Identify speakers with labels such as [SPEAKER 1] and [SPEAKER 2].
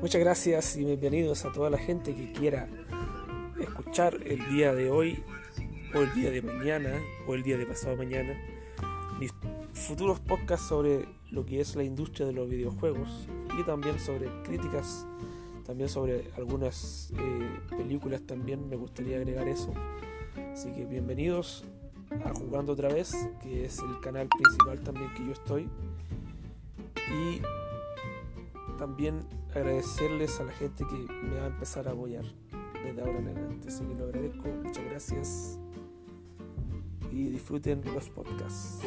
[SPEAKER 1] Muchas gracias y bienvenidos a toda la gente que quiera escuchar el día de hoy o el día de mañana o el día de pasado mañana mis futuros podcasts sobre lo que es la industria de los videojuegos y también sobre críticas, también sobre algunas eh, películas también me gustaría agregar eso. Así que bienvenidos a Jugando otra vez, que es el canal principal también que yo estoy. Y también agradecerles a la gente que me va a empezar a apoyar desde ahora en adelante. Así que lo agradezco, muchas gracias y disfruten los podcasts.